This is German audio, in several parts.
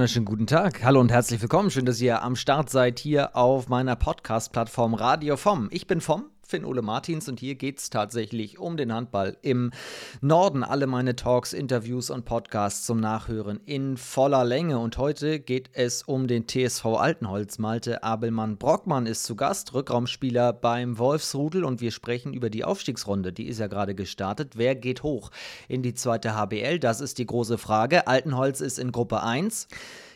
wunderschönen guten Tag. Hallo und herzlich willkommen. Schön, dass ihr am Start seid hier auf meiner Podcast-Plattform Radio Vom. Ich bin Vom Finn-Ole Martins und hier geht es tatsächlich um den Handball im Norden. Alle meine Talks, Interviews und Podcasts zum Nachhören in voller Länge. Und heute geht es um den TSV Altenholz. Malte Abelmann Brockmann ist zu Gast, Rückraumspieler beim Wolfsrudel und wir sprechen über die Aufstiegsrunde. Die ist ja gerade gestartet. Wer geht hoch in die zweite HBL? Das ist die große Frage. Altenholz ist in Gruppe 1.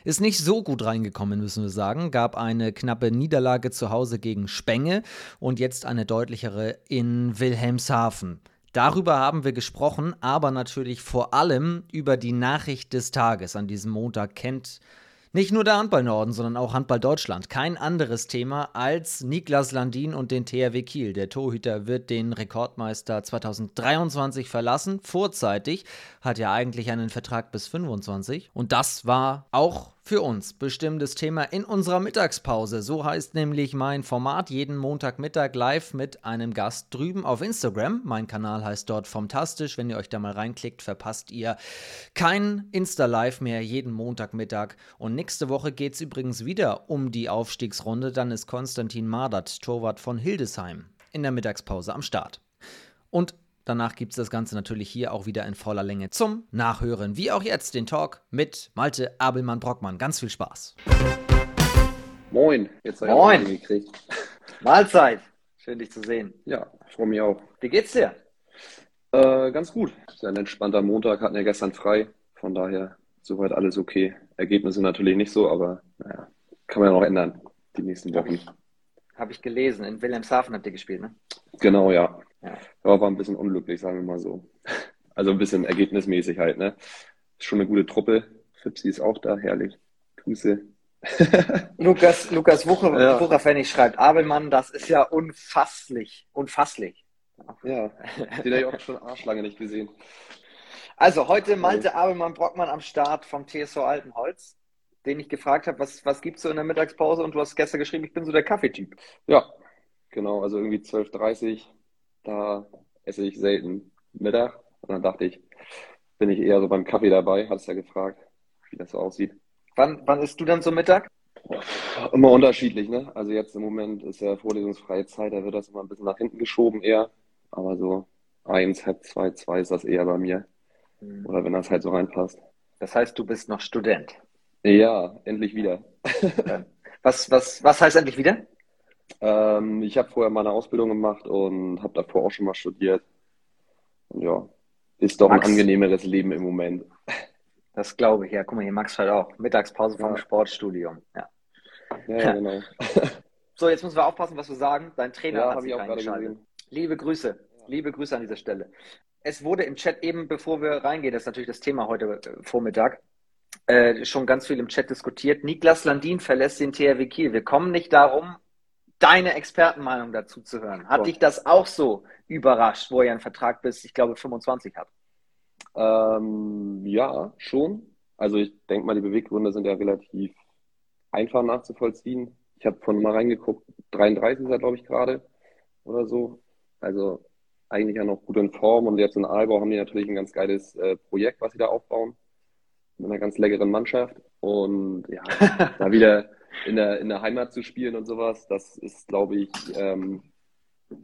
Ist nicht so gut reingekommen, müssen wir sagen. Gab eine knappe Niederlage zu Hause gegen Spenge und jetzt eine deutlichere in Wilhelmshaven. Darüber haben wir gesprochen, aber natürlich vor allem über die Nachricht des Tages. An diesem Montag kennt nicht nur der Handball Norden, sondern auch Handball Deutschland. Kein anderes Thema als Niklas Landin und den THW Kiel. Der Torhüter wird den Rekordmeister 2023 verlassen, vorzeitig, hat ja eigentlich einen Vertrag bis 25. Und das war auch für uns bestimmtes Thema in unserer Mittagspause. So heißt nämlich mein Format jeden Montagmittag live mit einem Gast drüben auf Instagram. Mein Kanal heißt dort Fantastisch. Wenn ihr euch da mal reinklickt, verpasst ihr kein Insta-Live mehr jeden Montagmittag. Und nächste Woche geht es übrigens wieder um die Aufstiegsrunde. Dann ist Konstantin Mardert, Torwart von Hildesheim, in der Mittagspause am Start. Und Danach gibt es das Ganze natürlich hier auch wieder in voller Länge zum Nachhören. Wie auch jetzt den Talk mit Malte Abelmann-Brockmann. Ganz viel Spaß. Moin, jetzt habe ich Moin. gekriegt. Mahlzeit. Schön, dich zu sehen. Ja, ich freue mich auch. Wie geht's dir? Äh, ganz gut. Ist ein entspannter Montag, hatten ja gestern frei. Von daher soweit alles okay. Ergebnisse natürlich nicht so, aber naja, kann man ja noch ändern die nächsten Wochen. Habe ich gelesen. In Wilhelmshaven habt ihr gespielt, ne? Genau, ja. Ja. Aber war ein bisschen unglücklich, sagen wir mal so. Also ein bisschen ergebnismäßig halt, ne? Ist schon eine gute Truppe. Fipsi ist auch da, herrlich. Grüße. Lukas, Lukas Wucher, ja. Wucherpfennig schreibt, Abelmann, das ist ja unfasslich. Unfasslich. Ja, den habe ich auch schon arschlange nicht gesehen. Also heute Malte Abelmann Brockmann am Start vom TSV Altenholz den ich gefragt habe, was, was gibt es so in der Mittagspause und du hast gestern geschrieben, ich bin so der Kaffeetyp. Ja, genau, also irgendwie 12.30 Uhr, da esse ich selten Mittag und dann dachte ich, bin ich eher so beim Kaffee dabei, hast ja gefragt, wie das so aussieht. Wann, wann isst du dann so Mittag? Immer unterschiedlich, ne? Also jetzt im Moment ist ja vorlesungsfreie Zeit, da wird das immer ein bisschen nach hinten geschoben eher. Aber so eins, halb zwei, zwei ist das eher bei mir. Mhm. Oder wenn das halt so reinpasst. Das heißt, du bist noch Student? Ja, endlich wieder. was, was, was heißt endlich wieder? Ähm, ich habe vorher meine Ausbildung gemacht und habe davor auch schon mal studiert. Und ja, ist doch Max. ein angenehmeres Leben im Moment. Das glaube ich, ja. Guck mal, hier Max halt auch. Mittagspause vom ja. Sportstudium. Ja. ja, genau. so, jetzt müssen wir aufpassen, was wir sagen. Dein Trainer ja, hat sich eingeschaltet. Liebe Grüße. Liebe Grüße an dieser Stelle. Es wurde im Chat eben, bevor wir reingehen, das ist natürlich das Thema heute äh, Vormittag, äh, schon ganz viel im Chat diskutiert. Niklas Landin verlässt den THW Kiel. Wir kommen nicht darum, deine Expertenmeinung dazu zu hören. Hat oh. dich das auch so überrascht, wo er einen Vertrag bis, ich glaube, 25 hat? Ähm, ja, schon. Also ich denke mal, die Beweggründe sind ja relativ einfach nachzuvollziehen. Ich habe von mal reingeguckt, 33 ist er, glaube ich, gerade oder so. Also eigentlich ja noch gut in Form und jetzt in Aalbau haben die natürlich ein ganz geiles äh, Projekt, was sie da aufbauen mit einer ganz leckeren Mannschaft. Und ja, da wieder in der, in der Heimat zu spielen und sowas, das ist, glaube ich, ähm,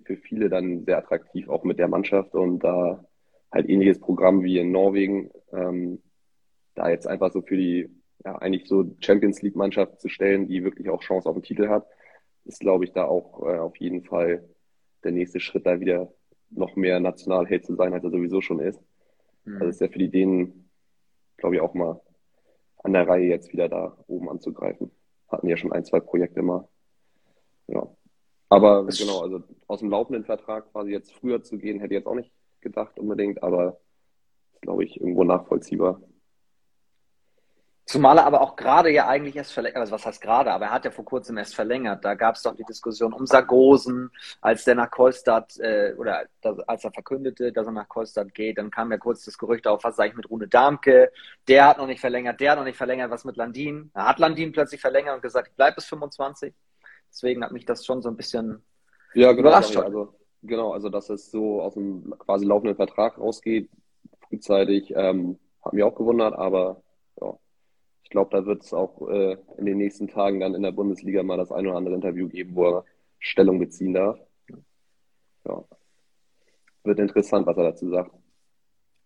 für viele dann sehr attraktiv, auch mit der Mannschaft und da halt ähnliches Programm wie in Norwegen, ähm, da jetzt einfach so für die, ja, eigentlich so Champions League Mannschaft zu stellen, die wirklich auch Chance auf den Titel hat, ist, glaube ich, da auch äh, auf jeden Fall der nächste Schritt, da wieder noch mehr Nationalheld zu sein, als er sowieso schon ist. Mhm. Also ist ja für die Dänen glaube ich, auch mal an der Reihe jetzt wieder da oben anzugreifen. Hatten ja schon ein, zwei Projekte mal. Ja. Aber das genau, also aus dem laufenden Vertrag quasi jetzt früher zu gehen, hätte ich jetzt auch nicht gedacht unbedingt, aber glaube ich, irgendwo nachvollziehbar. Zumal er aber auch gerade ja eigentlich erst verlängert, also was heißt gerade, aber er hat ja vor kurzem erst verlängert. Da gab es doch die Diskussion um Sargosen, als der nach Kolstadt äh, oder das, als er verkündete, dass er nach Kolstadt geht, dann kam ja kurz das Gerücht auf, was sage ich mit Rune Darmke, der hat noch nicht verlängert, der hat noch nicht verlängert, was mit Landin. Da hat Landin plötzlich verlängert und gesagt, ich bleibe bis 25. Deswegen hat mich das schon so ein bisschen ja, genau, überrascht. Also, genau, also dass es so aus dem quasi laufenden Vertrag rausgeht, frühzeitig, ähm, hat mich auch gewundert, aber ich glaube, da wird es auch äh, in den nächsten Tagen dann in der Bundesliga mal das ein oder andere Interview geben, wo er Stellung beziehen darf. Ja. Wird interessant, was er dazu sagt.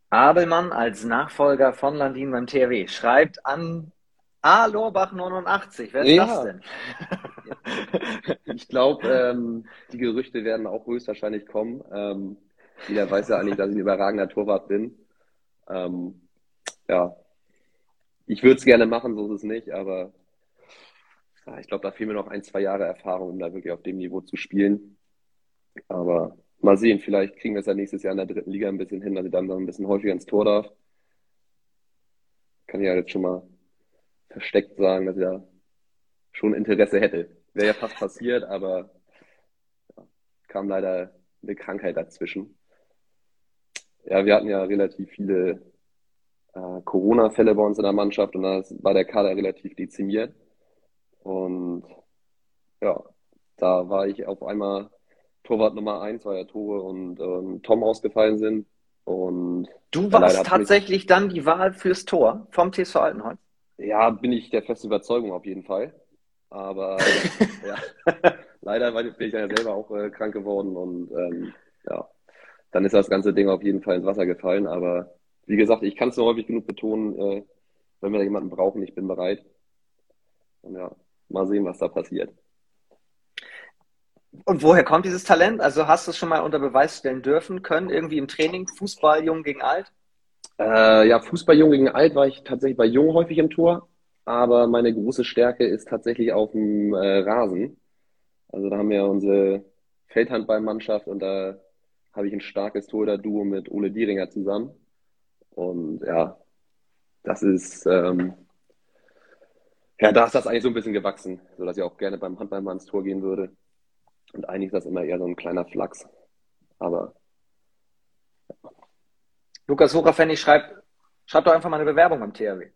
Abelmann als Nachfolger von Landin beim THW schreibt an A. Lorbach 89. Wer ist ja. das denn? ich glaube, ähm, die Gerüchte werden auch höchstwahrscheinlich kommen. Ähm, jeder weiß ja eigentlich, dass ich ein überragender Torwart bin. Ähm, ja, ich würde es gerne machen, so ist es nicht, aber ja, ich glaube, da fehlen mir noch ein, zwei Jahre Erfahrung, um da wirklich auf dem Niveau zu spielen. Aber mal sehen, vielleicht kriegen wir es ja nächstes Jahr in der dritten Liga ein bisschen hin, dass ich dann noch ein bisschen häufiger ins Tor darf. Kann ich ja jetzt schon mal versteckt sagen, dass ich da schon Interesse hätte. Wäre ja fast passiert, aber ja, kam leider eine Krankheit dazwischen. Ja, wir hatten ja relativ viele äh, Corona-Fälle bei uns in der Mannschaft und da war der Kader relativ dezimiert. Und ja, da war ich auf einmal Torwart Nummer eins, weil ja Tore und ähm, Tom ausgefallen sind. Und du warst tatsächlich dann die Wahl fürs Tor vom TSV Altenholz? Ja, bin ich der festen Überzeugung auf jeden Fall. Aber ja, leider bin ich ja selber auch äh, krank geworden und ähm, ja, dann ist das ganze Ding auf jeden Fall ins Wasser gefallen. Aber wie gesagt, ich kann es nur häufig genug betonen, äh, wenn wir da jemanden brauchen, ich bin bereit. Und ja, mal sehen, was da passiert. Und woher kommt dieses Talent? Also hast du es schon mal unter Beweis stellen dürfen, können, irgendwie im Training, Fußball, Jung gegen Alt? Äh, ja, Fußball, Jung gegen Alt war ich tatsächlich bei Jung häufig im Tor, aber meine große Stärke ist tatsächlich auf dem äh, Rasen. Also da haben wir unsere Feldhandballmannschaft und da habe ich ein starkes Torhüter-Duo mit Ole Dieringer zusammen. Und ja, das ist, ähm, ja, da ist das eigentlich so ein bisschen gewachsen, sodass ich auch gerne beim Handball mal ins Tor gehen würde. Und eigentlich ist das immer eher so ein kleiner Flachs. Aber. Ja. Lukas Horafenny schreibt, schreibt doch einfach mal eine Bewerbung beim THW.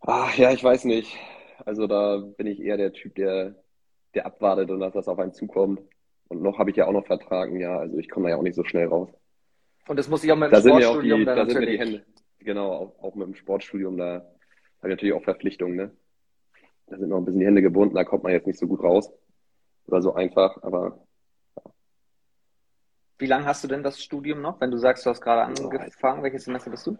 Ach ja, ich weiß nicht. Also da bin ich eher der Typ, der, der abwartet und dass das auf einen zukommt. Und noch habe ich ja auch noch Vertrag, ja, also ich komme da ja auch nicht so schnell raus. Und das muss ich auch mit dem da Sportstudium sind ja auch die, da sind mir die Hände, genau, auch, auch mit dem Sportstudium, da habe ich natürlich auch Verpflichtungen, ne? Da sind noch ein bisschen die Hände gebunden, da kommt man jetzt nicht so gut raus. Oder so einfach, aber ja. Wie lange hast du denn das Studium noch, wenn du sagst, du hast gerade angefangen? Welches Semester bist du?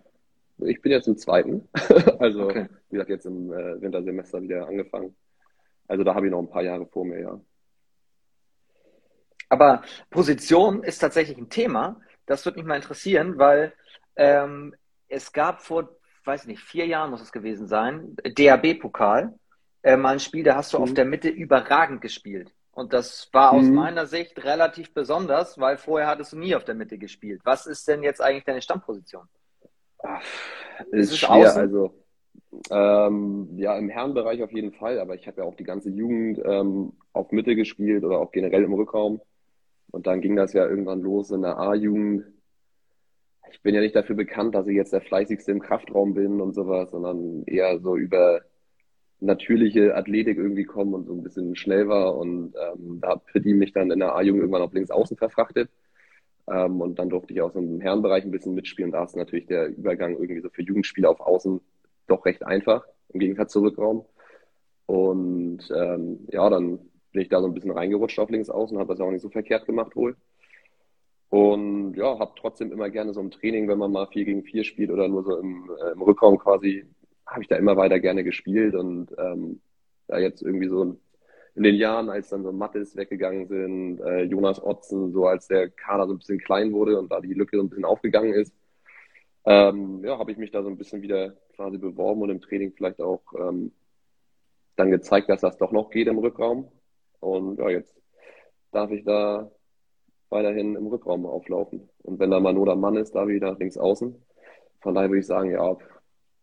Ich bin jetzt im zweiten. also, okay. wie gesagt, jetzt im äh, Wintersemester wieder angefangen. Also da habe ich noch ein paar Jahre vor mir, ja. Aber Position ist tatsächlich ein Thema, das würde mich mal interessieren, weil ähm, es gab vor, weiß nicht, vier Jahren muss es gewesen sein, DAB-Pokal, äh, mal ein Spiel, da hast du mhm. auf der Mitte überragend gespielt. Und das war aus mhm. meiner Sicht relativ besonders, weil vorher hattest du nie auf der Mitte gespielt. Was ist denn jetzt eigentlich deine Stammposition? Ach, ist, ist schwer, außen? also ähm, ja, im Herrenbereich auf jeden Fall, aber ich habe ja auch die ganze Jugend ähm, auf Mitte gespielt oder auch generell im Rückraum. Und dann ging das ja irgendwann los in der A-Jugend. Ich bin ja nicht dafür bekannt, dass ich jetzt der fleißigste im Kraftraum bin und sowas, sondern eher so über natürliche Athletik irgendwie kommen und so ein bisschen schnell war. Und ähm, da hat Pitti mich dann in der A-Jugend irgendwann auf links außen verfrachtet. Ähm, und dann durfte ich auch so im Herrenbereich ein bisschen mitspielen. Da ist natürlich der Übergang irgendwie so für Jugendspieler auf Außen doch recht einfach, im Gegensatz zu Rückraum. Und ähm, ja, dann bin ich da so ein bisschen reingerutscht auf links außen, habe das auch nicht so verkehrt gemacht wohl. Und ja, habe trotzdem immer gerne so im Training, wenn man mal 4 gegen 4 spielt oder nur so im, äh, im Rückraum quasi, habe ich da immer weiter gerne gespielt und ähm, da jetzt irgendwie so in den Jahren, als dann so Mattes weggegangen sind, äh, Jonas Otzen, so als der Kader so ein bisschen klein wurde und da die Lücke so ein bisschen aufgegangen ist, ähm, ja, habe ich mich da so ein bisschen wieder quasi beworben und im Training vielleicht auch ähm, dann gezeigt, dass das doch noch geht im Rückraum. Und ja, jetzt darf ich da weiterhin im Rückraum auflaufen. Und wenn da mal nur der Mann ist, da wieder links außen. Von daher würde ich sagen, ja,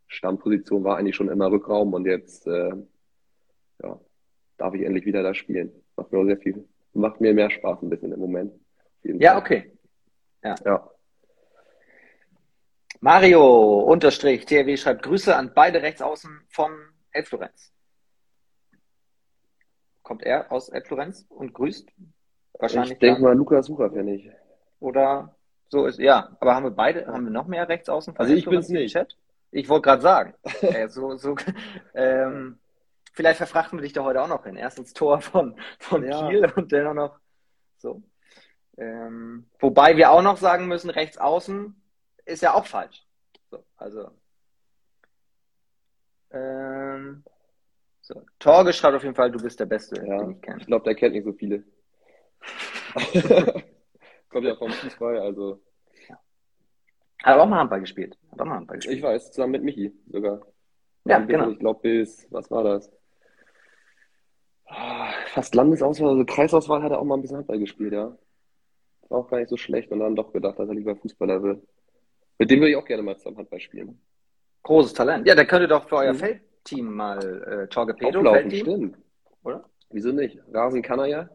Stammposition war eigentlich schon immer Rückraum und jetzt äh, ja, darf ich endlich wieder da spielen. Macht mir sehr viel, macht mir mehr Spaß ein bisschen im Moment. Ja, okay. Ja. ja. Mario unterstrich TRW schreibt Grüße an beide Rechtsaußen von Elf Florenz kommt er aus Florenz und grüßt? Wahrscheinlich. Ich denke mal, Lukas Sucher kenne ich. Oder so ist, ja. Aber haben wir beide, haben wir noch mehr Rechtsaußen? Also ich bin es nicht. Chat? Ich wollte gerade sagen, äh, so, so, ähm, vielleicht verfrachten wir dich da heute auch noch hin. Erst ins Tor von, von ja. Kiel und dann auch noch so. Ähm, wobei wir auch noch sagen müssen, rechts außen ist ja auch falsch. So, also. Ähm, so. Torge schreibt auf jeden Fall, du bist der Beste, ja, den ich kenne. Ich glaube, der kennt nicht so viele. Kommt ja vom Fußball, also. Hat auch mal Handball gespielt. Hat auch mal Handball gespielt. Ich weiß, zusammen mit Michi sogar. Ja, genau. Ich glaube, bis, was war das? Ah, fast Landesauswahl, also Kreisauswahl hat er auch mal ein bisschen Handball gespielt, ja. War auch gar nicht so schlecht und dann doch gedacht, dass er lieber Fußballer will. Mit dem würde ich auch gerne mal zusammen Handball spielen. Großes Talent. Ja, der könnte doch für euer mhm. Feldteam mal äh, Torgepedo Auflaufen, stimmt. Oder? Wieso nicht? Rasen kann er ja.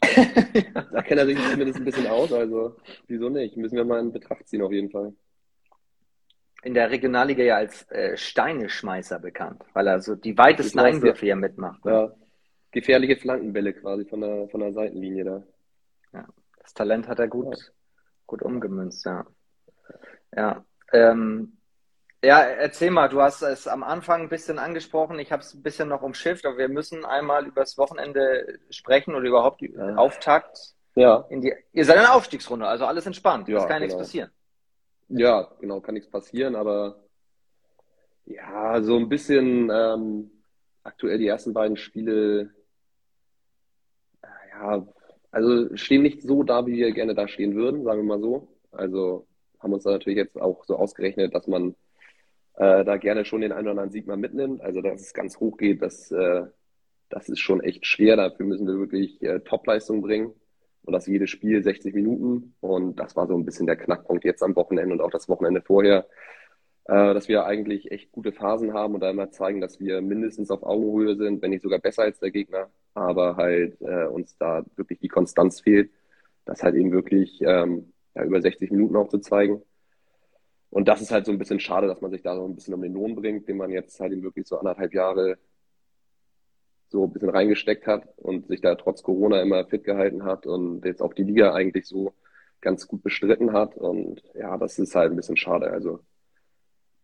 da kennt er sich zumindest ein bisschen aus, also wieso nicht? Müssen wir mal in Betracht ziehen auf jeden Fall. In der Regionalliga ja als äh, Steineschmeißer bekannt, weil er so die weitesten Einwürfe ja mitmacht. Ne? Ja, gefährliche Flankenbälle quasi von der, von der Seitenlinie da. Ja, das Talent hat er gut, ja. gut umgemünzt, ja. Ja, ähm, ja, erzähl mal, du hast es am Anfang ein bisschen angesprochen, ich habe es ein bisschen noch umschifft, aber wir müssen einmal über das Wochenende sprechen oder überhaupt ja. Auftakt. Ja. In die, ihr seid in der Aufstiegsrunde, also alles entspannt, ja, es kann genau. nichts passieren. Ja, genau, kann nichts passieren, aber ja, so ein bisschen ähm, aktuell die ersten beiden Spiele, ja, also stehen nicht so da, wie wir gerne da stehen würden, sagen wir mal so. Also haben uns da natürlich jetzt auch so ausgerechnet, dass man äh, da gerne schon den einen oder anderen Sieg mal mitnimmt. Also dass es ganz hoch geht, das, äh, das ist schon echt schwer. Dafür müssen wir wirklich äh, Topleistung bringen. Und das jedes Spiel 60 Minuten. Und das war so ein bisschen der Knackpunkt jetzt am Wochenende und auch das Wochenende vorher, äh, dass wir eigentlich echt gute Phasen haben und da immer zeigen, dass wir mindestens auf Augenhöhe sind, wenn nicht sogar besser als der Gegner. Aber halt äh, uns da wirklich die Konstanz fehlt, das halt eben wirklich ähm, ja, über 60 Minuten auch zu zeigen. Und das ist halt so ein bisschen schade, dass man sich da so ein bisschen um den Lohn bringt, den man jetzt halt eben wirklich so anderthalb Jahre so ein bisschen reingesteckt hat und sich da trotz Corona immer fit gehalten hat und jetzt auch die Liga eigentlich so ganz gut bestritten hat. Und ja, das ist halt ein bisschen schade. Also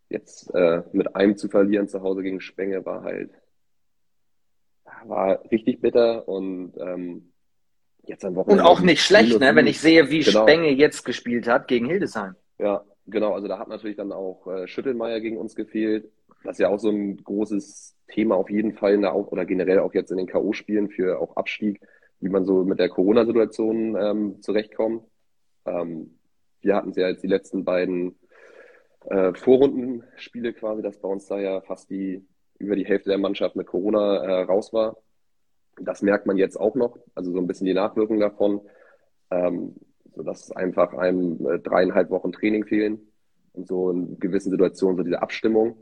jetzt äh, mit einem zu verlieren zu Hause gegen Spenge war halt war richtig bitter und ähm, jetzt am Wochenende. Und auch nicht schlecht, ne? wenn ich sehe, wie genau. Spenge jetzt gespielt hat gegen Hildesheim. Ja, Genau, also da hat natürlich dann auch äh, Schüttelmeier gegen uns gefehlt. Das ist ja auch so ein großes Thema auf jeden Fall in der auch oder generell auch jetzt in den K.O.-Spielen für auch Abstieg, wie man so mit der Corona-Situation ähm, zurechtkommt. Ähm, wir hatten es ja jetzt die letzten beiden äh, Vorrundenspiele quasi, dass bei uns da ja fast die über die Hälfte der Mannschaft mit Corona äh, raus war. Das merkt man jetzt auch noch, also so ein bisschen die Nachwirkung davon. Ähm, sodass einfach einem äh, dreieinhalb Wochen Training fehlen und so in gewissen Situationen so diese Abstimmung.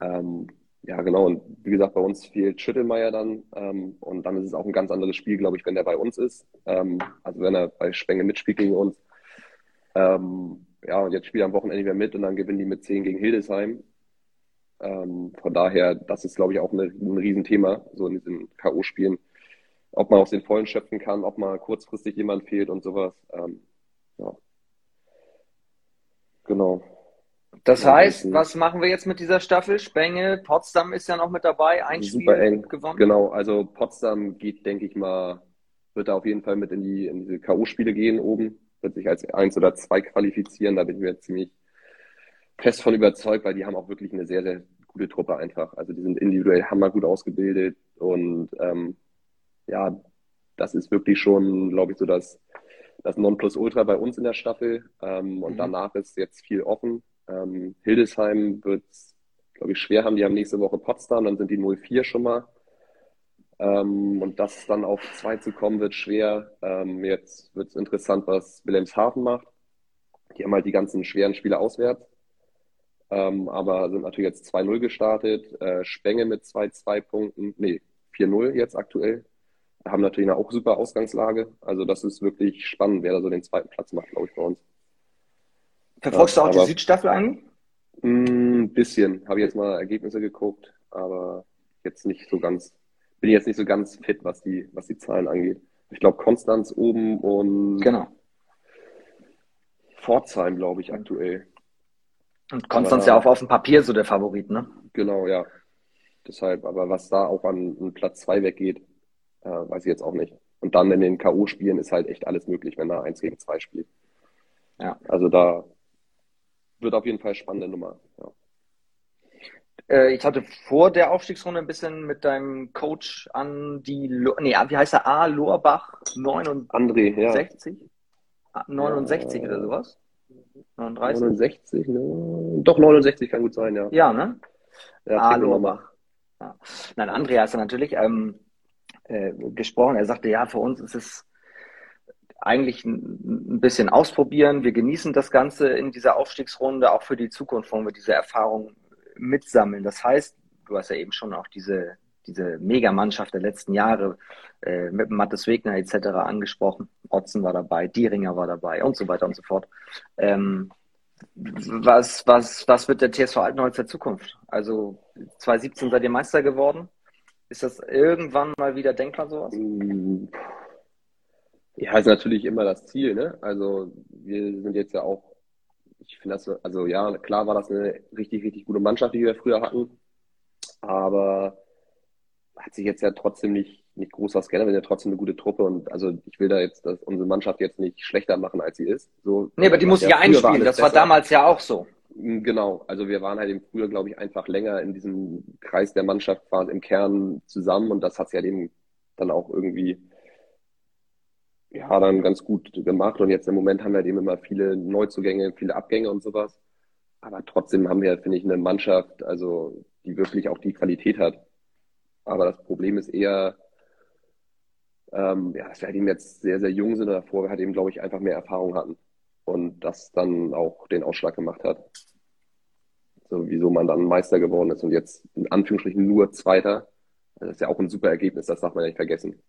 Ähm, ja, genau. Und wie gesagt, bei uns fehlt Schüttelmeier dann. Ähm, und dann ist es auch ein ganz anderes Spiel, glaube ich, wenn der bei uns ist. Ähm, also wenn er bei Spenge mitspielt gegen uns. Ähm, ja, und jetzt spielt er am Wochenende wieder mit und dann gewinnen die mit 10 gegen Hildesheim. Ähm, von daher, das ist, glaube ich, auch eine, ein Riesenthema, so in diesen K.O.-Spielen ob man aus den Vollen schöpfen kann, ob mal kurzfristig jemand fehlt und sowas. Ähm, ja. Genau. Das heißt, was machen wir jetzt mit dieser Staffel? Spenge, Potsdam ist ja noch mit dabei, ein Super Spiel eng. gewonnen. Genau, also Potsdam geht, denke ich mal, wird da auf jeden Fall mit in die in diese K.O.-Spiele gehen oben, wird sich als eins oder zwei qualifizieren, da bin ich mir ziemlich fest von überzeugt, weil die haben auch wirklich eine sehr, sehr gute Truppe einfach. Also die sind individuell hammergut ausgebildet und ähm, ja, das ist wirklich schon, glaube ich, so das, das Nonplusultra bei uns in der Staffel. Ähm, und mhm. danach ist jetzt viel offen. Ähm, Hildesheim wird es, glaube ich, schwer haben. Die haben nächste Woche Potsdam, dann sind die 04 schon mal. Ähm, und das dann auf zwei zu kommen, wird schwer. Ähm, jetzt wird es interessant, was Wilhelmshaven macht. Die haben halt die ganzen schweren Spiele auswärts. Ähm, aber sind natürlich jetzt 2-0 gestartet. Äh, Spenge mit 2-2 Punkten. Nee, 4-0 jetzt aktuell haben natürlich auch super Ausgangslage. Also das ist wirklich spannend, wer da so den zweiten Platz macht, glaube ich, bei uns. Verfolgst ja, du auch die Südstaffel an? Ein mm, bisschen. Habe jetzt mal Ergebnisse geguckt, aber jetzt nicht so ganz, bin jetzt nicht so ganz fit, was die, was die Zahlen angeht. Ich glaube, Konstanz oben und genau. Pforzheim, glaube ich, aktuell. Und Konstanz ja auch auf dem Papier so der Favorit, ne? Genau, ja. Deshalb, aber was da auch an, an Platz zwei weggeht, äh, weiß ich jetzt auch nicht. Und dann in den K.O.-Spielen ist halt echt alles möglich, wenn er eins gegen zwei spielt. Ja. Also da wird auf jeden Fall spannende Nummer. Ja. Äh, ich hatte vor der Aufstiegsrunde ein bisschen mit deinem Coach an die, nee, wie heißt er? A. Lorbach 69? André, ja. 69 ja, oder sowas? 39? 69, ne? Doch, 69 kann gut sein, ja. Ja, ne? Ja, A. Lorbach. Ja. Nein, André hast du natürlich ähm, äh, gesprochen. Er sagte, ja, für uns ist es eigentlich ein, bisschen ausprobieren. Wir genießen das Ganze in dieser Aufstiegsrunde, auch für die Zukunft wollen wir diese Erfahrung mitsammeln. Das heißt, du hast ja eben schon auch diese, diese Megamannschaft der letzten Jahre äh, mit Mattes Wegner etc. angesprochen. Otzen war dabei, Dieringer war dabei und so weiter und so fort. Ähm, was, was, was wird der TSV Altenholz der Zukunft? Also 2017 seid ihr Meister geworden. Ist das irgendwann mal wieder denkbar, sowas? Ja, ist natürlich immer das Ziel, ne? Also wir sind jetzt ja auch ich finde das, also ja, klar war das eine richtig, richtig gute Mannschaft, die wir früher hatten. Aber hat sich jetzt ja trotzdem nicht, nicht groß was geändert. Wir sind ja trotzdem eine gute Truppe und also ich will da jetzt dass unsere Mannschaft jetzt nicht schlechter machen, als sie ist. So, nee, aber die muss ja einspielen. Das war damals ja auch so. Mm, genau, also wir waren halt im Frühjahr, glaube ich, einfach länger in diesem Kreis der Mannschaft quasi im Kern zusammen und das hat es ja dem dann auch irgendwie ja, dann ganz gut gemacht. Und jetzt im Moment haben wir eben immer viele Neuzugänge, viele Abgänge und sowas. Aber trotzdem haben wir, finde ich, eine Mannschaft, also die wirklich auch die Qualität hat. Aber das Problem ist eher, ähm, ja, dass wir halt eben jetzt sehr, sehr jung sind und davor halt eben, glaube ich, einfach mehr Erfahrung hatten. Und das dann auch den Ausschlag gemacht hat. So, wieso man dann Meister geworden ist und jetzt in Anführungsstrichen nur Zweiter. Das ist ja auch ein super Ergebnis, das darf man ja nicht vergessen.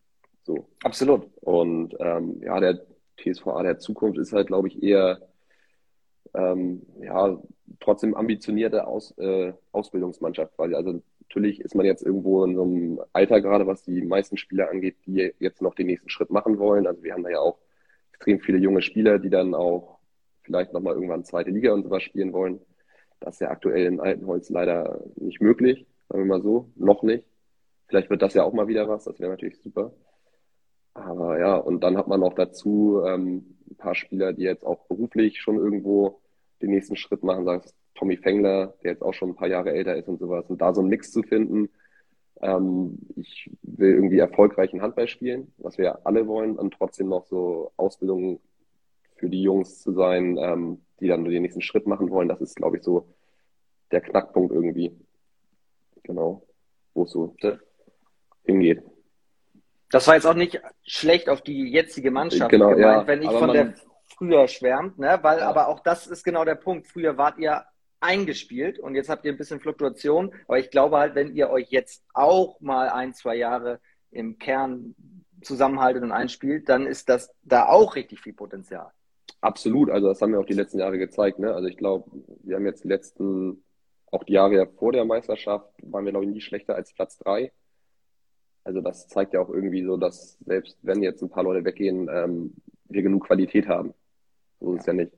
So. Absolut. Und ähm, ja, der TSVA der Zukunft ist halt, glaube ich, eher ähm, ja, trotzdem ambitionierte Aus, äh, Ausbildungsmannschaft quasi. Also natürlich ist man jetzt irgendwo in so einem Alter gerade, was die meisten Spieler angeht, die jetzt noch den nächsten Schritt machen wollen. Also wir haben da ja auch extrem viele junge Spieler, die dann auch vielleicht nochmal irgendwann zweite Liga und sowas spielen wollen. Das ist ja aktuell in Altenholz leider nicht möglich, sagen wir mal so, noch nicht. Vielleicht wird das ja auch mal wieder was, das wäre natürlich super. Aber ja, und dann hat man noch dazu ähm, ein paar Spieler, die jetzt auch beruflich schon irgendwo den nächsten Schritt machen, sagst Tommy Fengler, der jetzt auch schon ein paar Jahre älter ist und sowas. Und da so einen Mix zu finden, ähm, ich will irgendwie erfolgreichen Handball spielen, was wir alle wollen, und trotzdem noch so Ausbildung für die Jungs zu sein, ähm, die dann den nächsten Schritt machen wollen. Das ist, glaube ich, so der Knackpunkt irgendwie. Genau, wo es so hingeht. Das war jetzt auch nicht schlecht auf die jetzige Mannschaft genau, gemeint, ja, wenn ich von man, der früher schwärmt, ne? Weil, ja. aber auch das ist genau der Punkt. Früher wart ihr eingespielt und jetzt habt ihr ein bisschen Fluktuation. Aber ich glaube halt, wenn ihr euch jetzt auch mal ein, zwei Jahre im Kern zusammenhaltet und einspielt, dann ist das da auch richtig viel Potenzial. Absolut, also das haben wir auch die letzten Jahre gezeigt. Ne? Also ich glaube, wir haben jetzt die letzten, auch die Jahre vor der Meisterschaft, waren wir, glaube ich, nie schlechter als Platz drei. Also das zeigt ja auch irgendwie so, dass selbst wenn jetzt ein paar Leute weggehen, ähm, wir genug Qualität haben. So ist es ja nicht.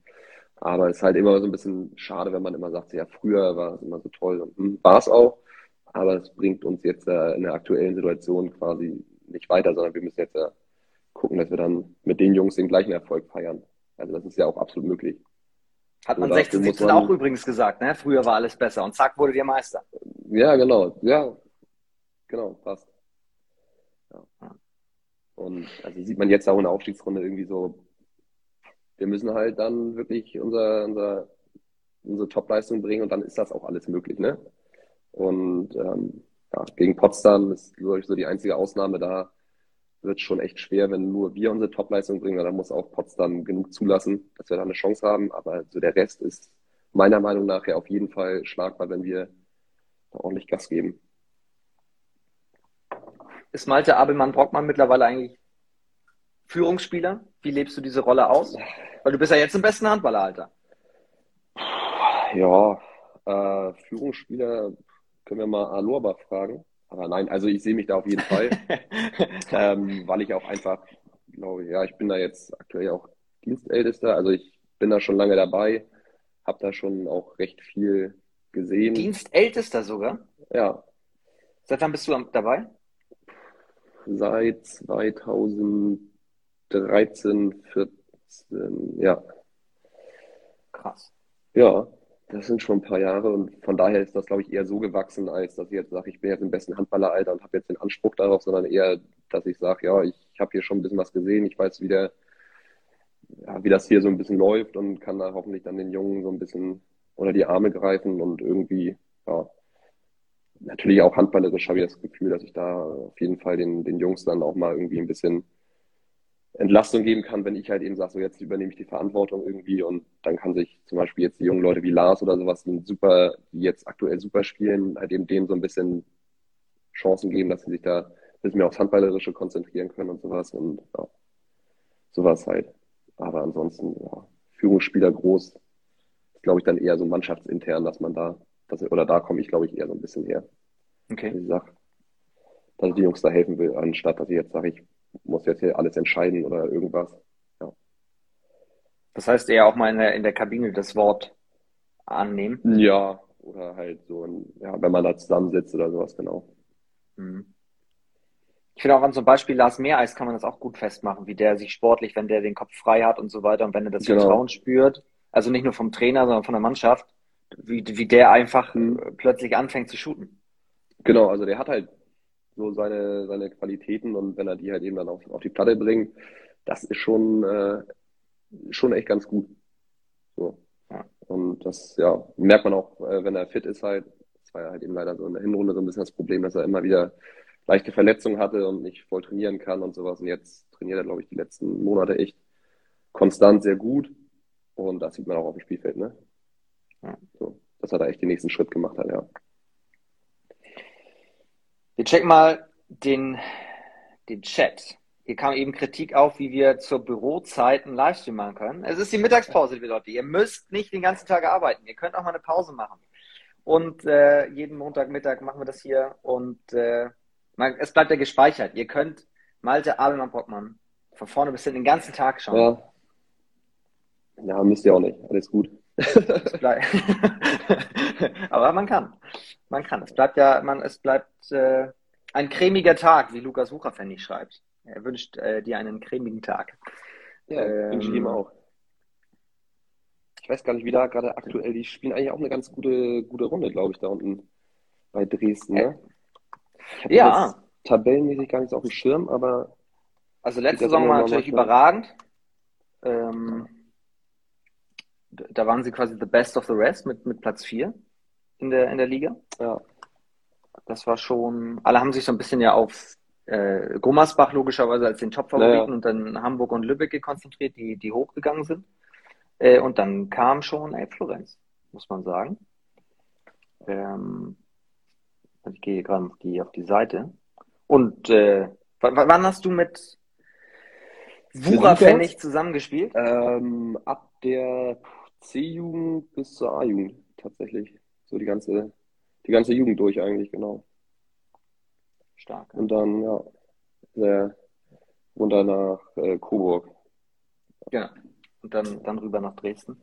Aber es ist halt immer so ein bisschen schade, wenn man immer sagt, ja, früher war es immer so toll und hm, war es auch. Aber es bringt uns jetzt äh, in der aktuellen Situation quasi nicht weiter, sondern wir müssen jetzt äh, gucken, dass wir dann mit den Jungs den gleichen Erfolg feiern. Also das ist ja auch absolut möglich. Hat man 16, 17 man, auch übrigens gesagt, ne? Früher war alles besser und zack, wurde der Meister. Ja, genau. Ja, genau, passt. Ja. Und also sieht man jetzt auch in der Aufstiegsrunde irgendwie so, wir müssen halt dann wirklich unser, unser, unsere Topleistung bringen und dann ist das auch alles möglich, ne? Und ähm, ja, gegen Potsdam ist, glaube ich, so die einzige Ausnahme da. Wird schon echt schwer, wenn nur wir unsere Topleistung bringen, weil dann muss auch Potsdam genug zulassen, dass wir da eine Chance haben. Aber so der Rest ist meiner Meinung nach ja auf jeden Fall schlagbar, wenn wir da ordentlich Gas geben. Ist Malte Abelmann-Brockmann mittlerweile eigentlich Führungsspieler? Wie lebst du diese Rolle aus? Weil du bist ja jetzt im besten Handballeralter. Ja, äh, Führungsspieler können wir mal Alorbach fragen. Aber nein, also ich sehe mich da auf jeden Fall, ähm, weil ich auch einfach glaube, ja, ich bin da jetzt aktuell auch Dienstältester, also ich bin da schon lange dabei, habe da schon auch recht viel gesehen. Dienstältester sogar? Ja. Seit wann bist du dabei? Seit 2013, 14, ja. Krass. Ja, das sind schon ein paar Jahre und von daher ist das, glaube ich, eher so gewachsen, als dass ich jetzt sage, ich bin jetzt im besten Handballeralter und habe jetzt den Anspruch darauf, sondern eher, dass ich sage, ja, ich habe hier schon ein bisschen was gesehen, ich weiß, wie, der, ja, wie das hier so ein bisschen läuft und kann da hoffentlich dann den Jungen so ein bisschen unter die Arme greifen und irgendwie, ja, natürlich auch handballerisch habe ich das Gefühl, dass ich da auf jeden Fall den, den Jungs dann auch mal irgendwie ein bisschen Entlastung geben kann, wenn ich halt eben sage, so jetzt übernehme ich die Verantwortung irgendwie und dann kann sich zum Beispiel jetzt die jungen Leute wie Lars oder sowas, die super, die jetzt aktuell super spielen, halt eben denen so ein bisschen Chancen geben, dass sie sich da ein bisschen mehr aufs Handballerische konzentrieren können und sowas und ja, sowas halt. Aber ansonsten, ja, Führungsspieler groß, glaube ich, dann eher so mannschaftsintern, dass man da, dass, oder da komme ich, glaube ich, eher so ein bisschen her. Okay. Dass ich sage, dass ich die Jungs da helfen will, anstatt dass ich jetzt sage, ich muss jetzt hier alles entscheiden oder irgendwas. Ja. Das heißt eher auch mal in der, in der Kabine das Wort annehmen? Ja, oder halt so, ein, ja, wenn man da zusammensitzt oder sowas, genau. Mhm. Ich finde auch an so einem Beispiel Lars Meereis kann man das auch gut festmachen, wie der sich sportlich, wenn der den Kopf frei hat und so weiter und wenn er das genau. Vertrauen spürt, also nicht nur vom Trainer, sondern von der Mannschaft, wie, wie der einfach mhm. plötzlich anfängt zu shooten. Genau, also der hat halt so seine, seine Qualitäten und wenn er die halt eben dann auf, auf die Platte bringt, das ist schon, äh, schon echt ganz gut. So. Ja. Und das, ja, merkt man auch, äh, wenn er fit ist halt. Das war ja halt eben leider so in der Hinrunde so ein bisschen das Problem, dass er immer wieder leichte Verletzungen hatte und nicht voll trainieren kann und sowas. Und jetzt trainiert er, glaube ich, die letzten Monate echt konstant sehr gut. Und das sieht man auch auf dem Spielfeld, ne? Ja. So, dass er da echt den nächsten Schritt gemacht hat, ja. Wir checken mal den, den Chat. Hier kam eben Kritik auf, wie wir zur Bürozeit einen Livestream machen können. Es ist die Mittagspause, liebe Leute. Ihr müsst nicht den ganzen Tag arbeiten. Ihr könnt auch mal eine Pause machen. Und äh, jeden Montagmittag machen wir das hier. Und äh, man, es bleibt ja gespeichert. Ihr könnt Malte Abelmann Bockmann von vorne bis hin den ganzen Tag schauen. Ja. Ja, müsst ihr auch nicht. Alles gut. Aber man kann. Man kann. Es bleibt ja, man, es bleibt äh, ein cremiger Tag, wie Lukas Wucherfennig schreibt. Er wünscht äh, dir einen cremigen Tag. Ja, ähm, wünsche ich ihm auch. Ich weiß gar nicht, wie da gerade aktuell, die spielen eigentlich auch eine ganz gute, gute Runde, glaube ich, da unten bei Dresden. Ne? Ja. Tabellenmäßig gar nicht so auf dem Schirm, aber. Also letzte Saison war natürlich überragend. Ähm, da waren sie quasi the best of the rest mit, mit Platz 4 in der, in der Liga. Ja. Das war schon, alle haben sich so ein bisschen ja auf äh, Gummersbach logischerweise als den Top-Favoriten naja. und dann Hamburg und Lübeck konzentriert, die, die hochgegangen sind. Äh, und dann kam schon ey, Florenz, muss man sagen. Ähm, ich gehe gerade auf die, auf die Seite. Und äh, wann hast du mit Wucherpfennig zusammengespielt? Ähm, ab der C-Jugend bis zur A-Jugend tatsächlich. So die ganze, die ganze Jugend durch eigentlich, genau. Stark. Und dann, ja, der runter nach äh, Coburg. Genau. Und dann, dann rüber nach Dresden.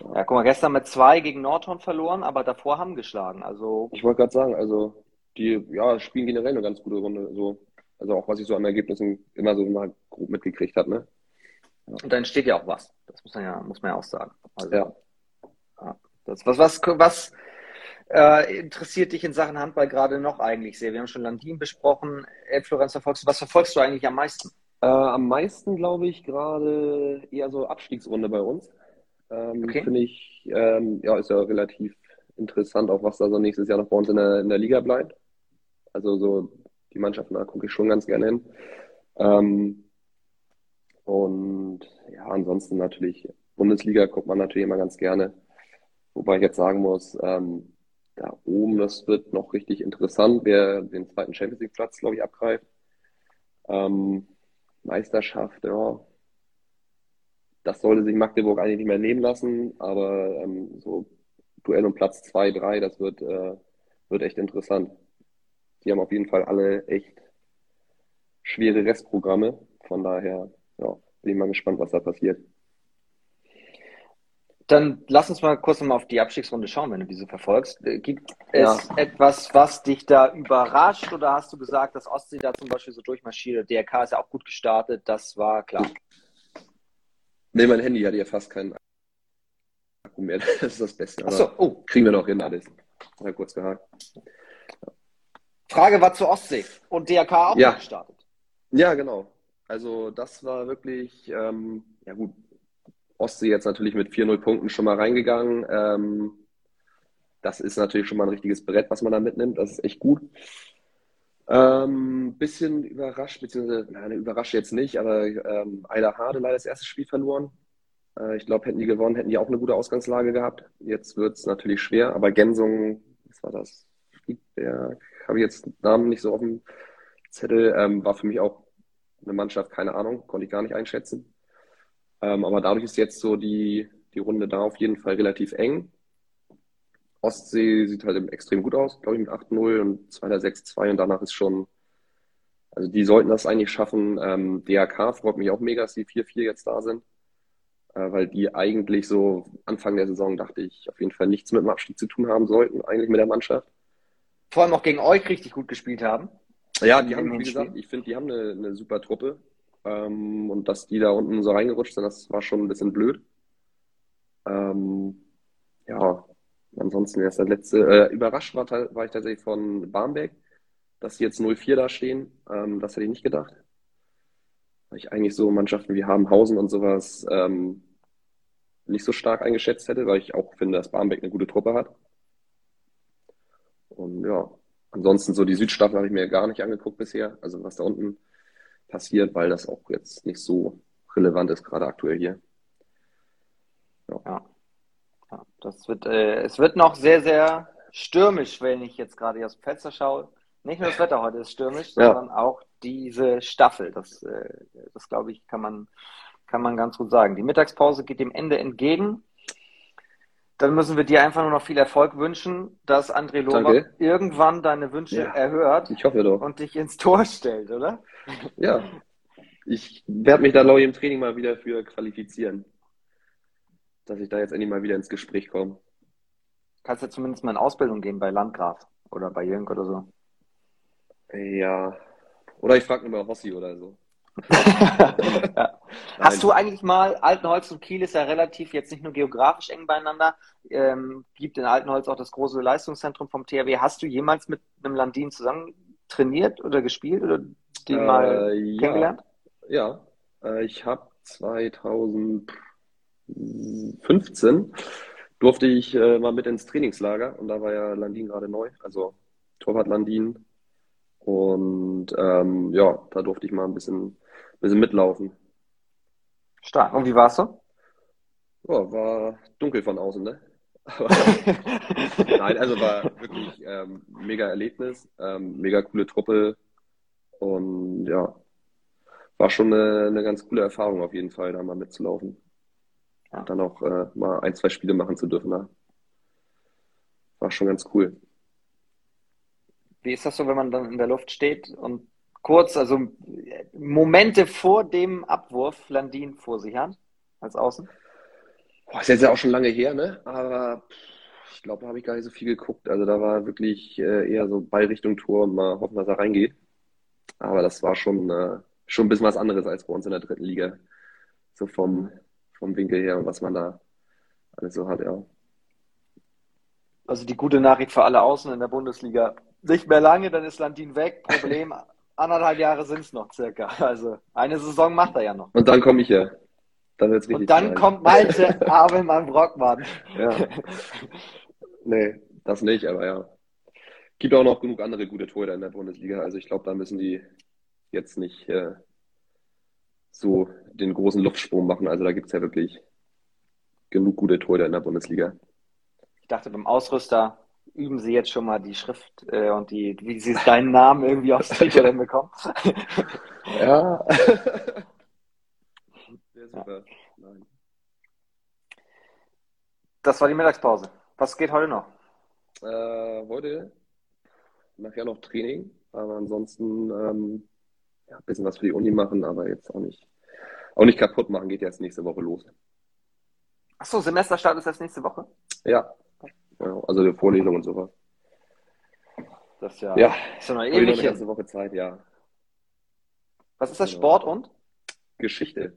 Ja. ja, guck mal, gestern mit zwei gegen Nordhorn verloren, aber davor haben geschlagen. Also. Ich wollte gerade sagen, also die ja, spielen generell eine ganz gute Runde. So. Also auch was ich so an Ergebnissen immer so mal grob mitgekriegt habe, ne? Und dann steht ja auch was. Das muss man ja, muss man ja auch sagen. Also, ja. Das, was, was, was äh, interessiert dich in Sachen Handball gerade noch eigentlich sehr? Wir haben schon Landin besprochen. Ed Florenz verfolgst du. Was verfolgst du eigentlich am meisten? Äh, am meisten glaube ich gerade eher so Abstiegsrunde bei uns. Ähm, okay. Finde ich, ähm, ja, ist ja relativ interessant, auch was da so nächstes Jahr noch bei uns in der, in der Liga bleibt. Also so die Mannschaften, da gucke ich schon ganz gerne hin. Ähm, und ja, ansonsten natürlich Bundesliga guckt man natürlich immer ganz gerne. Wobei ich jetzt sagen muss, ähm, da oben, das wird noch richtig interessant, wer den zweiten Champions League Platz, glaube ich, abgreift. Ähm, Meisterschaft, ja, das sollte sich Magdeburg eigentlich nicht mehr nehmen lassen, aber ähm, so Duell um Platz 2, 3, das wird, äh, wird echt interessant. Die haben auf jeden Fall alle echt schwere Restprogramme, von daher ja, bin ich mal gespannt, was da passiert. Dann lass uns mal kurz nochmal auf die Abstiegsrunde schauen, wenn du diese verfolgst. Äh, gibt es ja. etwas, was dich da überrascht oder hast du gesagt, dass Ostsee da zum Beispiel so durchmarschiert? DRK ist ja auch gut gestartet, das war klar. Nee, mein Handy hatte ja fast keinen Akku mehr. Das ist das Beste. Achso, oh. Kriegen wir noch hin alles. Mal kurz gehakt. Frage war zur Ostsee und DRK auch ja. gestartet. Ja, genau. Also das war wirklich, ähm, ja gut, Ostsee jetzt natürlich mit 4-0 Punkten schon mal reingegangen. Ähm, das ist natürlich schon mal ein richtiges Brett, was man da mitnimmt. Das ist echt gut. Ähm, bisschen überrascht, beziehungsweise, nein, überrascht jetzt nicht, aber ähm, Hade leider das erste Spiel verloren. Äh, ich glaube, hätten die gewonnen, hätten die auch eine gute Ausgangslage gehabt. Jetzt wird es natürlich schwer, aber Gensung, was war das? Friedberg, habe ich jetzt Namen nicht so auf dem Zettel, ähm, war für mich auch eine Mannschaft, keine Ahnung, konnte ich gar nicht einschätzen. Ähm, aber dadurch ist jetzt so die, die Runde da auf jeden Fall relativ eng. Ostsee sieht halt extrem gut aus, glaube ich, mit 8-0 und 2-6-2 und danach ist schon, also die sollten das eigentlich schaffen. Ähm, DRK freut mich auch mega, dass die 4-4 jetzt da sind, äh, weil die eigentlich so Anfang der Saison, dachte ich, auf jeden Fall nichts mit dem Abstieg zu tun haben sollten, eigentlich mit der Mannschaft. Vor allem auch gegen euch richtig gut gespielt haben. Ja, die haben, wie gesagt, ich finde, die haben eine, eine super Truppe. Ähm, und dass die da unten so reingerutscht sind, das war schon ein bisschen blöd. Ähm, ja, ansonsten erst der letzte. Äh, überrascht war, war, ich tatsächlich von Barmbek, dass sie jetzt 0-4 da stehen. Ähm, das hätte ich nicht gedacht. Weil ich eigentlich so Mannschaften wie Habenhausen und sowas ähm, nicht so stark eingeschätzt hätte, weil ich auch finde, dass Barmbek eine gute Truppe hat. Und ja, ansonsten so die Südstaffel habe ich mir gar nicht angeguckt bisher. Also was da unten passiert, weil das auch jetzt nicht so relevant ist, gerade aktuell hier. Ja. ja. ja das wird, äh, es wird noch sehr, sehr stürmisch, wenn ich jetzt gerade aus dem Fenster schaue. Nicht nur das Wetter heute ist stürmisch, ja. sondern auch diese Staffel. Das, äh, das glaube ich, kann man, kann man ganz gut sagen. Die Mittagspause geht dem Ende entgegen. Dann müssen wir dir einfach nur noch viel Erfolg wünschen, dass André Lohmer irgendwann deine Wünsche ja, erhört ich hoffe doch. und dich ins Tor stellt, oder? Ja, ich werde mich da neu im Training mal wieder für qualifizieren, dass ich da jetzt endlich mal wieder ins Gespräch komme. Kannst du zumindest mal in Ausbildung gehen bei Landgraf oder bei Jönk oder so? Ja, oder ich frage mal Hossi oder so. ja. Hast du eigentlich mal, Altenholz und Kiel ist ja relativ jetzt nicht nur geografisch eng beieinander, ähm, gibt in Altenholz auch das große Leistungszentrum vom THW. Hast du jemals mit einem Landin zusammen trainiert oder gespielt oder die äh, mal ja. kennengelernt? Ja, äh, ich habe 2015 durfte ich äh, mal mit ins Trainingslager und da war ja Landin gerade neu, also Torwart Landin. Und ähm, ja, da durfte ich mal ein bisschen bisschen mitlaufen. Stark. Und wie war's so? Ja, war dunkel von außen, ne? Nein, also war wirklich ähm, mega Erlebnis, ähm, mega coole Truppe und ja, war schon eine, eine ganz coole Erfahrung auf jeden Fall, da mal mitzulaufen. Ja. Und dann auch äh, mal ein, zwei Spiele machen zu dürfen. Da. War schon ganz cool. Wie ist das so, wenn man dann in der Luft steht und kurz, also Momente vor dem Abwurf Landin vor sich hat, als Außen? Boah, ist jetzt ja auch schon lange her, ne? Aber ich glaube, da habe ich gar nicht so viel geguckt. Also da war wirklich äh, eher so Ball Richtung Tor und mal hoffen, dass er reingeht. Aber das war schon, äh, schon ein bisschen was anderes als bei uns in der dritten Liga. So vom, vom Winkel her und was man da alles so hat, ja. Also die gute Nachricht für alle Außen in der Bundesliga. Nicht mehr lange, dann ist Landin weg. Problem anderthalb Jahre sind es noch circa. Also eine Saison macht er ja noch. Und dann komme ich ja. Dann wird's richtig Und dann sein. kommt Malte Abelmann Brockmann. Ja. Nee, das nicht, aber ja. Gibt auch noch genug andere gute Torhüter in der Bundesliga. Also ich glaube, da müssen die jetzt nicht äh, so den großen Luftsprung machen. Also da gibt es ja wirklich genug gute Torhüter in der Bundesliga. Ich dachte beim Ausrüster üben Sie jetzt schon mal die Schrift äh, und die, wie Sie deinen Namen irgendwie aufs T-Shirt hinbekommen? ja. Sehr super. Nein. Das war die Mittagspause. Was geht heute noch? Äh, heute nachher noch Training, aber ansonsten ähm, ja, ein bisschen was für die Uni machen, aber jetzt auch nicht, auch nicht kaputt machen, geht jetzt nächste Woche los. Achso, Semesterstart ist das nächste Woche? Ja. Ja also die Vorlesung und sowas. Das ist ja, Ja, ist ja noch ewig eine ganze Woche Zeit, ja. Was ist das? Genau. Sport und? Geschichte.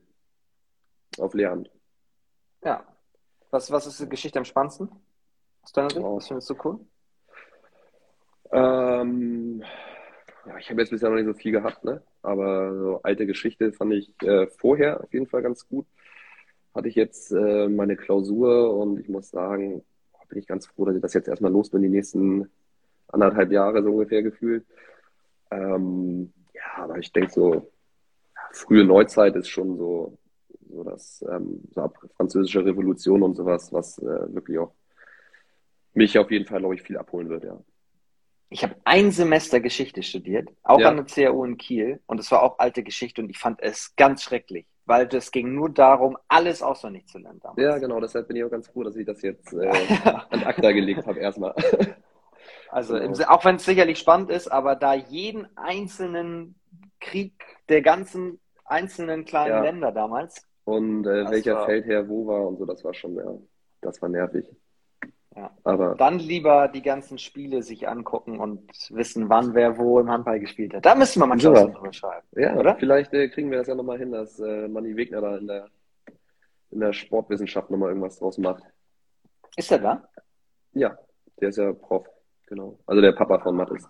Auf Lehramt. Ja. Was, was ist die Geschichte am spannendsten? Aus deiner Sicht? Oh. Was findest du cool? Ähm, ja, ich habe jetzt bisher noch nicht so viel gehabt, ne? Aber so alte Geschichte fand ich äh, vorher auf jeden Fall ganz gut. Hatte ich jetzt äh, meine Klausur und ich muss sagen, bin ich ganz froh, dass ich das jetzt erstmal los bin, die nächsten anderthalb Jahre so ungefähr gefühlt. Ähm, ja, aber ich denke so, frühe Neuzeit ist schon so, so das ähm, so ab französische Revolution und sowas, was äh, wirklich auch mich auf jeden Fall, glaube ich, viel abholen wird, ja. Ich habe ein Semester Geschichte studiert, auch Ja. an der CAU in Kiel, und es war auch alte Geschichte und ich fand es ganz schrecklich, weil es ging nur darum, alles auswendig zu lernen damals. Ja, genau, deshalb bin ich auch ganz froh, dass ich das jetzt äh, an ACTA gelegt habe erstmal. Also im, Genau. auch wenn es sicherlich spannend ist, aber da jeden einzelnen Krieg der ganzen einzelnen kleinen Ja. Länder damals, Und äh, Das welcher war- Feldherr wo war und so, das war schon, ja, das war nervig. Ja. Aber dann lieber die ganzen Spiele sich angucken und wissen, wann wer wo im Handball gespielt hat. Da müssen wir mal So. Drüber schreiben. ja, Oder? vielleicht äh, kriegen wir das ja nochmal hin, dass äh, Manni Wegner da in der, in der Sportwissenschaft nochmal irgendwas draus macht. Ist er da? Ja, der ist ja Prof, genau. Also der Papa von Mathis.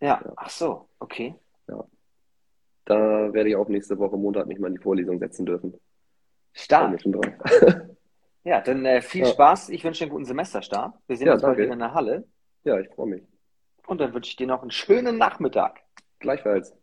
Ja. Ja. Ach so, okay. Da werde ich auch nächste Woche Montag mich mal in die Vorlesung setzen dürfen. Stark. Ja, dann äh, viel Ja. Spaß. Ich wünsche dir einen guten Semesterstart. Wir sehen Ja, uns bald danke. wieder in der Halle. Ja, ich freue mich. Und dann wünsche ich dir noch einen schönen Nachmittag. Gleichfalls.